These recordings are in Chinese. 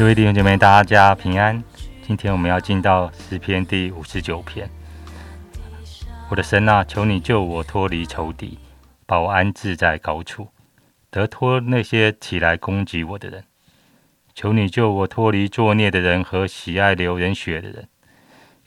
各位弟兄姐妹，大家平安。今天我们要进到诗篇第五十九篇。我的神啊，求你救我脱离仇敌，把我安置在高处，得脱那些起来攻击我的人。求你救我脱离作孽的人和喜爱流人血的人，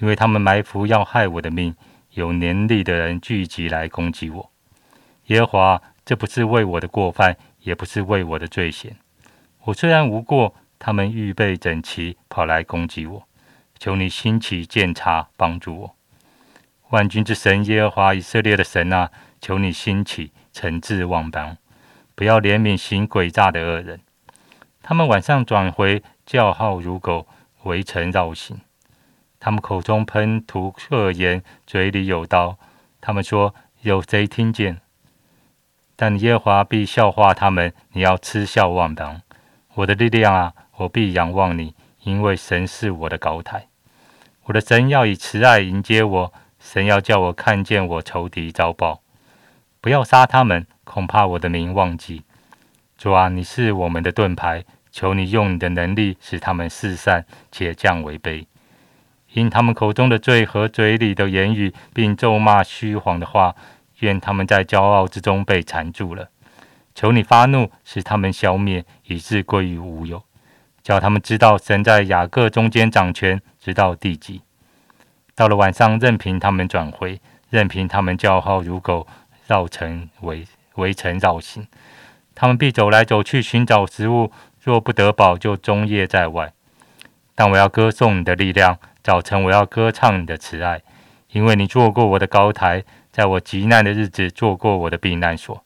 因为他们埋伏要害我的命，有能力的人聚集来攻击我。耶和华，这不是为我的过犯，也不是为我的罪嫌。我虽然无过。他们预备整齐，跑来攻击我。求你兴起鉴察，帮助我。万军之神耶和华以色列的神啊，求你兴起惩治万邦，不要怜悯行诡诈的恶人。他们晚上转回，叫号如狗，围城绕行。他们口中喷吐恶言，嘴里有刀。他们说：有谁听见？但耶和华必笑话他们。你要嗤笑万邦，我的力量啊！我必仰望你，因为神是我的高台。我的神要以慈爱迎接我，神要叫我看见我仇敌遭报。不要杀他们，恐怕我的名忘记。主啊，你是我们的盾牌，求你用你的能力使他们四散，且降为卑。因他们口中的罪和嘴里的言语，并咒骂虚谎的话，愿他们在骄傲之中被缠住了。求你发怒，使他们消灭，以致归于无有。叫他们知道神在雅各中间掌权，直到地极。到了晚上，任凭他们转回，任凭他们叫号如狗，绕城围围城绕行。他们必走来走去寻找食物，若不得饱，就终夜在外。但我要歌颂你的力量，早晨我要歌唱你的慈爱，因为你做过我的高台，在我极难的日子做过我的避难所。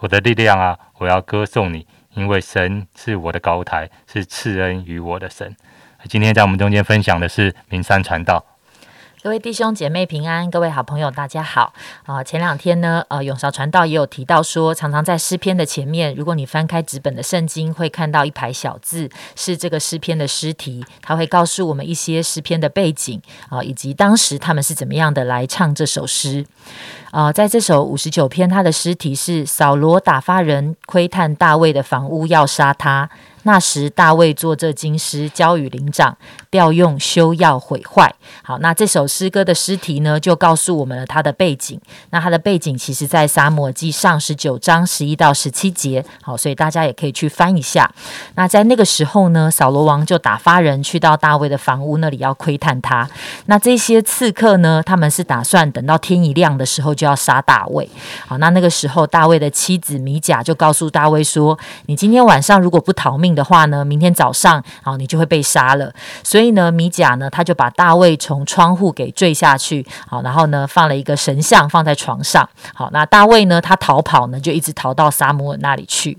我的力量啊，我要歌颂你。因为神是我的高台，是赐恩于我的神。今天在我们中间分享的是明山传道。各位弟兄姐妹平安，各位好朋友大家好啊！前两天呢，呃，永韶传道也有提到说，常常在诗篇的前面，如果你翻开纸本的圣经，会看到一排小字，是这个诗篇的诗题，它会告诉我们一些诗篇的背景啊，以及当时他们是怎么样的来唱这首诗啊。在这首五十九篇，它的诗题是扫罗打发人窥探大卫的房屋，要杀他。那时大卫做这经师，交与灵长，调用修要毁坏。好，那这首诗歌的诗题呢，就告诉我们了它的背景。那它的背景其实在撒母记上十九章十一到十七节。好，所以大家也可以去翻一下。那在那个时候呢，扫罗王就打发人去到大卫的房屋那里要窥探他。那这些刺客呢，他们是打算等到天一亮的时候就要杀大卫。好，那那个时候大卫的妻子米甲就告诉大卫说：“你今天晚上如果不逃命。”的话呢，明天早上啊，你就会被杀了。所以呢，米甲呢，他就把大卫从窗户给坠下去，好，然后呢，放了一个神像放在床上。好，那大卫呢，他逃跑呢，就一直逃到撒母耳那里去。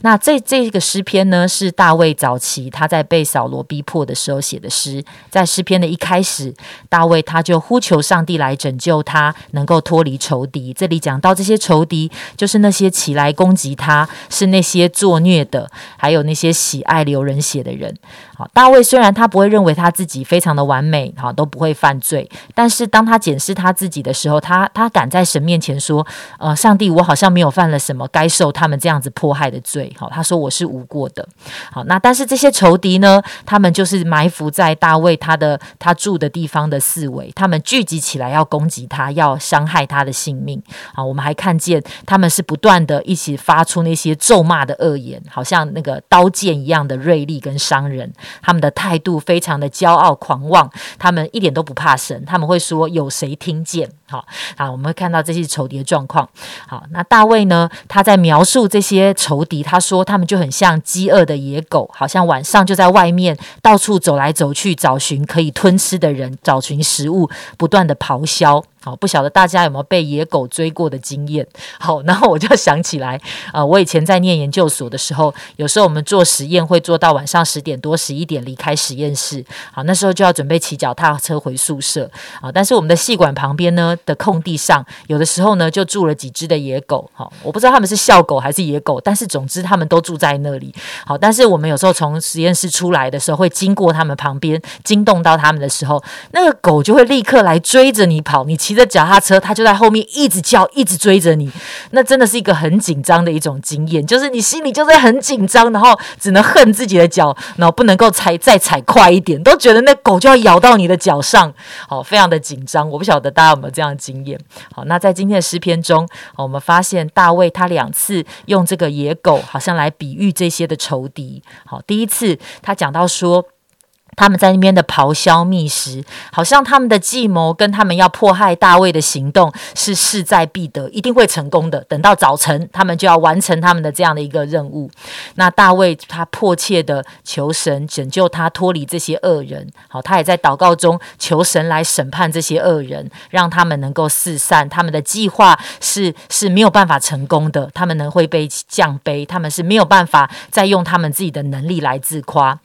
那这这个诗篇呢，是大卫早期他在被扫罗逼迫的时候写的诗。在诗篇的一开始，大卫他就呼求上帝来拯救他，能够脱离仇敌。这里讲到这些仇敌，就是那些起来攻击他，是那些作孽的，还有那些。喜爱流人血的人，好，大卫虽然他不会认为他自己非常的完美，好，都不会犯罪，但是当他检视他自己的时候，他他敢在神面前说，呃，上帝，我好像没有犯了什么该受他们这样子迫害的罪，好，他说我是无过的，好，那但是这些仇敌呢，他们就是埋伏在大卫他的他住的地方的四围，他们聚集起来要攻击他，要伤害他的性命，好，我们还看见他们是不断的一起发出那些咒骂的恶言，好像那个刀。剑一样的锐利跟伤人，他们的态度非常的骄傲狂妄，他们一点都不怕神，他们会说有谁听见？好，啊，我们会看到这些仇敌的状况。好，那大卫呢？他在描述这些仇仇敌，他说他们就很像饥饿的野狗，好像晚上就在外面到处走来走去，找寻可以吞吃的人，找寻食物，不断的咆哮。好，不晓得大家有没有被野狗追过的经验？好，然后我就想起来，呃，我以前在念研究所的时候，有时候我们做实验会做到晚上十点多、十一点离开实验室。好，那时候就要准备骑脚踏车回宿舍。好，但是我们的戏馆旁边呢的空地上，有的时候呢就住了几只的野狗。好，我不知道他们是校狗还是野狗，但是总之他们都住在那里。好，但是我们有时候从实验室出来的时候，会经过他们旁边，惊动到他们的时候，那个狗就会立刻来追着你跑。你骑。骑着脚踏车，他就在后面一直叫，一直追着你。那真的是一个很紧张的一种经验，就是你心里就是很紧张，然后只能恨自己的脚，然后不能够踩再踩快一点，都觉得那狗就要咬到你的脚上，好，非常的紧张。我不晓得大家有没有这样的经验。好，那在今天的诗篇中，我们发现大卫他两次用这个野狗，好像来比喻这些的仇敌。好，第一次他讲到说。他们在那边的咆哮觅食，好像他们的计谋跟他们要迫害大卫的行动是势在必得，一定会成功的。等到早晨，他们就要完成他们的这样的一个任务。那大卫他迫切的求神拯救他脱离这些恶人，好，他也在祷告中求神来审判这些恶人，让他们能够四散。他们的计划是是没有办法成功的，他们能会被降卑，他们是没有办法再用他们自己的能力来自夸。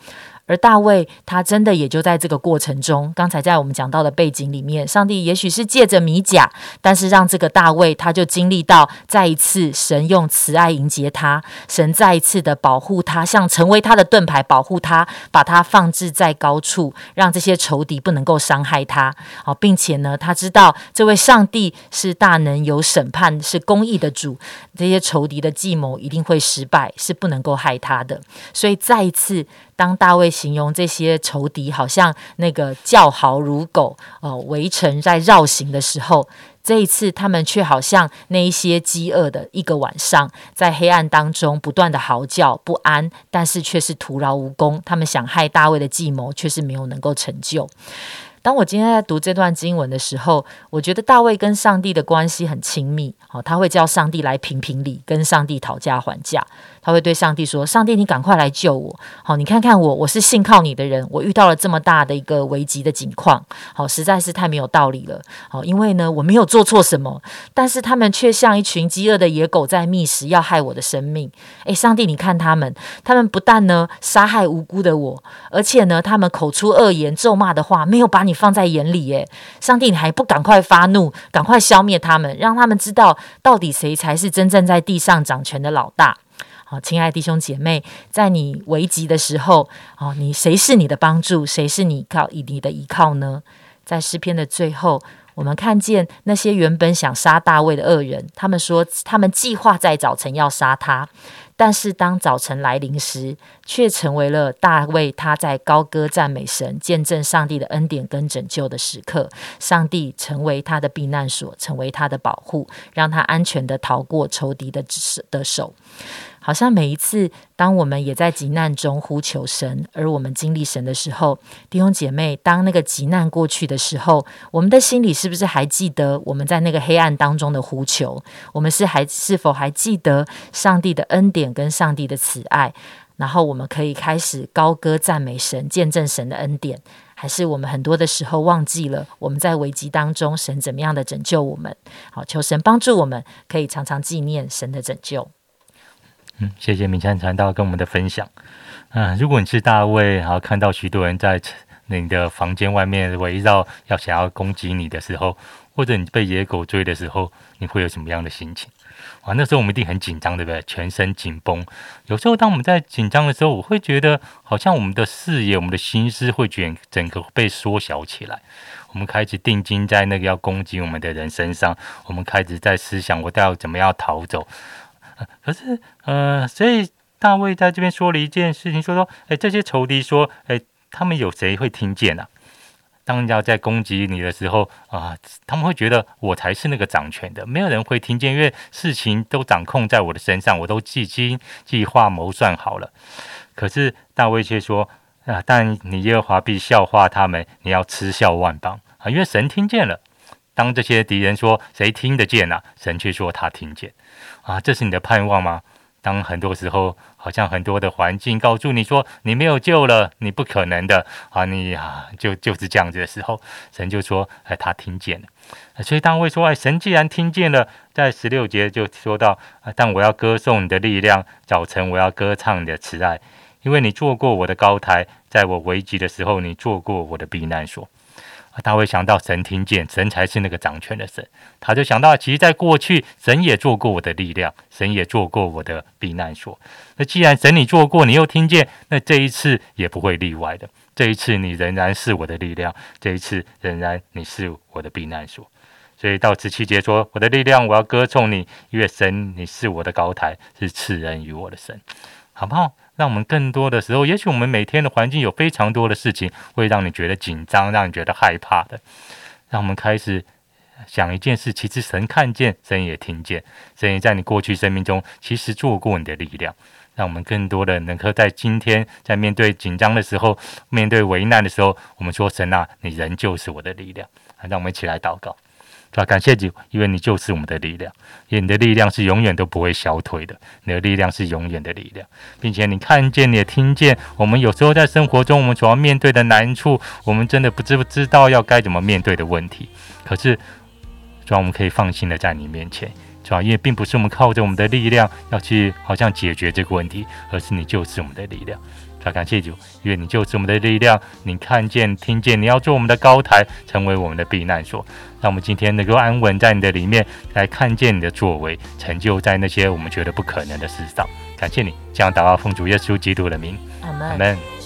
而大卫他真的也就在这个过程中，刚才在我们讲到的背景里面，上帝也许是借着米甲，但是让这个大卫他就经历到再一次神用慈爱迎接他，神再一次的保护他，像成为他的盾牌保护他，把他放置在高处，让这些仇敌不能够伤害他。好，并且呢，他知道这位上帝是大能有审判是公义的主，这些仇敌的计谋一定会失败，是不能够害他的。所以再一次。当大卫形容这些仇敌好像那个叫嚎如狗，哦，围城在绕行的时候，这一次他们却好像那一些饥饿的一个晚上，在黑暗当中不断的嚎叫不安，但是却是徒劳无功。他们想害大卫的计谋，却是没有能够成就。当我今天在读这段经文的时候，我觉得大卫跟上帝的关系很亲密。好，他会叫上帝来评评理，跟上帝讨价还价。他会对上帝说：“上帝，你赶快来救我！好，你看看我，我是信靠你的人，我遇到了这么大的一个危急的境况，好，实在是太没有道理了。好，因为呢，我没有做错什么，但是他们却像一群饥饿的野狗在觅食，要害我的生命。诶，上帝，你看他们，他们不但呢杀害无辜的我，而且呢，他们口出恶言、咒骂的话，没有把你你放在眼里。耶，上帝，你还不赶快发怒，赶快消灭他们，让他们知道到底谁才是真正在地上掌权的老大。”好，亲爱的弟兄姐妹，在你危急的时候，哦，你谁是你的帮助？谁是你靠你的依靠呢？在诗篇的最后，我们看见那些原本想杀大卫的恶人，他们说他们计划在早晨要杀他，但是当早晨来临时，却成为了大卫他在高歌赞美神、见证上帝的恩典跟拯救的时刻。上帝成为他的避难所，成为他的保护，让他安全的逃过仇敌的的手。好像每一次，当我们也在急难中呼求神，而我们经历神的时候，弟兄姐妹，当那个急难过去的时候，我们的心里是不是还记得我们在那个黑暗当中的呼求？我们是还是否还记得上帝的恩典跟上帝的慈爱？然后我们可以开始高歌赞美神，见证神的恩典，还是我们很多的时候忘记了我们在危机当中神怎么样的拯救我们？好，求神帮助我们，可以常常纪念神的拯救。嗯，谢谢明山传道跟我们的分享。嗯，如果你是大卫，然后看到许多人在你的房间外面围绕，要想要攻击你的时候，或者你被野狗追的时候，你会有什么样的心情？啊，那时候我们一定很紧张，对不对？全身紧绷。有时候当我们在紧张的时候，我会觉得好像我们的视野、我们的心思会卷整个被缩小起来。我们开始定睛在那个要攻击我们的人身上，我们开始在思想，我要怎么样逃走。可是，呃，所以大卫在这边说了一件事情，说说，哎，这些仇敌说，哎，他们有谁会听见呢？当人家在攻击你的时候啊，他们会觉得我才是那个掌权的，没有人会听见，因为事情都掌控在我的身上，我都计经计划谋算好了。可是大卫却说，啊，但你耶和华必笑话他们，你要嗤笑万邦啊，因为神听见了。当这些敌人说谁听得见呢？神却说他听见。啊，这是你的盼望吗？当很多时候，好像很多的环境告诉你说你没有救了，你不可能的啊，你啊就就是这样子的时候，神就说，哎，他听见了。所以当会说，哎，神既然听见了，在十六节就说到，但我要歌颂你的力量，早晨我要歌唱你的慈爱，因为你做过我的高台，在我危急的时候，你做过我的避难所。他会想到神听见，神才是那个掌权的神。他就想到，其实，在过去，神也做过我的力量，神也做过我的避难所。那既然神你做过，你又听见，那这一次也不会例外的。这一次你仍然是我的力量，这一次仍然你是我的避难所。所以到十七节说：“我的力量，我要歌颂你，因为神，你是我的高台，是赐恩于我的神，好不好？让我们更多的时候，也许我们每天的环境有非常多的事情，会让你觉得紧张，让你觉得害怕的。让我们开始想一件事，其实神看见，神也听见，神也在你过去生命中其实做过你的力量。让我们更多的能够在今天，在面对紧张的时候，面对危难的时候，我们说神啊，你仍旧是我的力量。让我们一起来祷告。是吧？感谢你，因为你就是我们的力量，因为你的力量是永远都不会消退的，你的力量是永远的力量，并且你看见，你也听见，我们有时候在生活中，我们所要面对的难处，我们真的不知不知道要该怎么面对的问题，可是，主要我们可以放心的在你面前，主要因为并不是我们靠着我们的力量要去好像解决这个问题，而是你就是我们的力量。要感谢主，因为你就是我们的力量。你看见、听见，你要做我们的高台，成为我们的避难所。让我们今天能够安稳在你的里面，来看见你的作为，成就在那些我们觉得不可能的事上。感谢你，这样祷告奉主耶稣基督的名，阿门。阿门。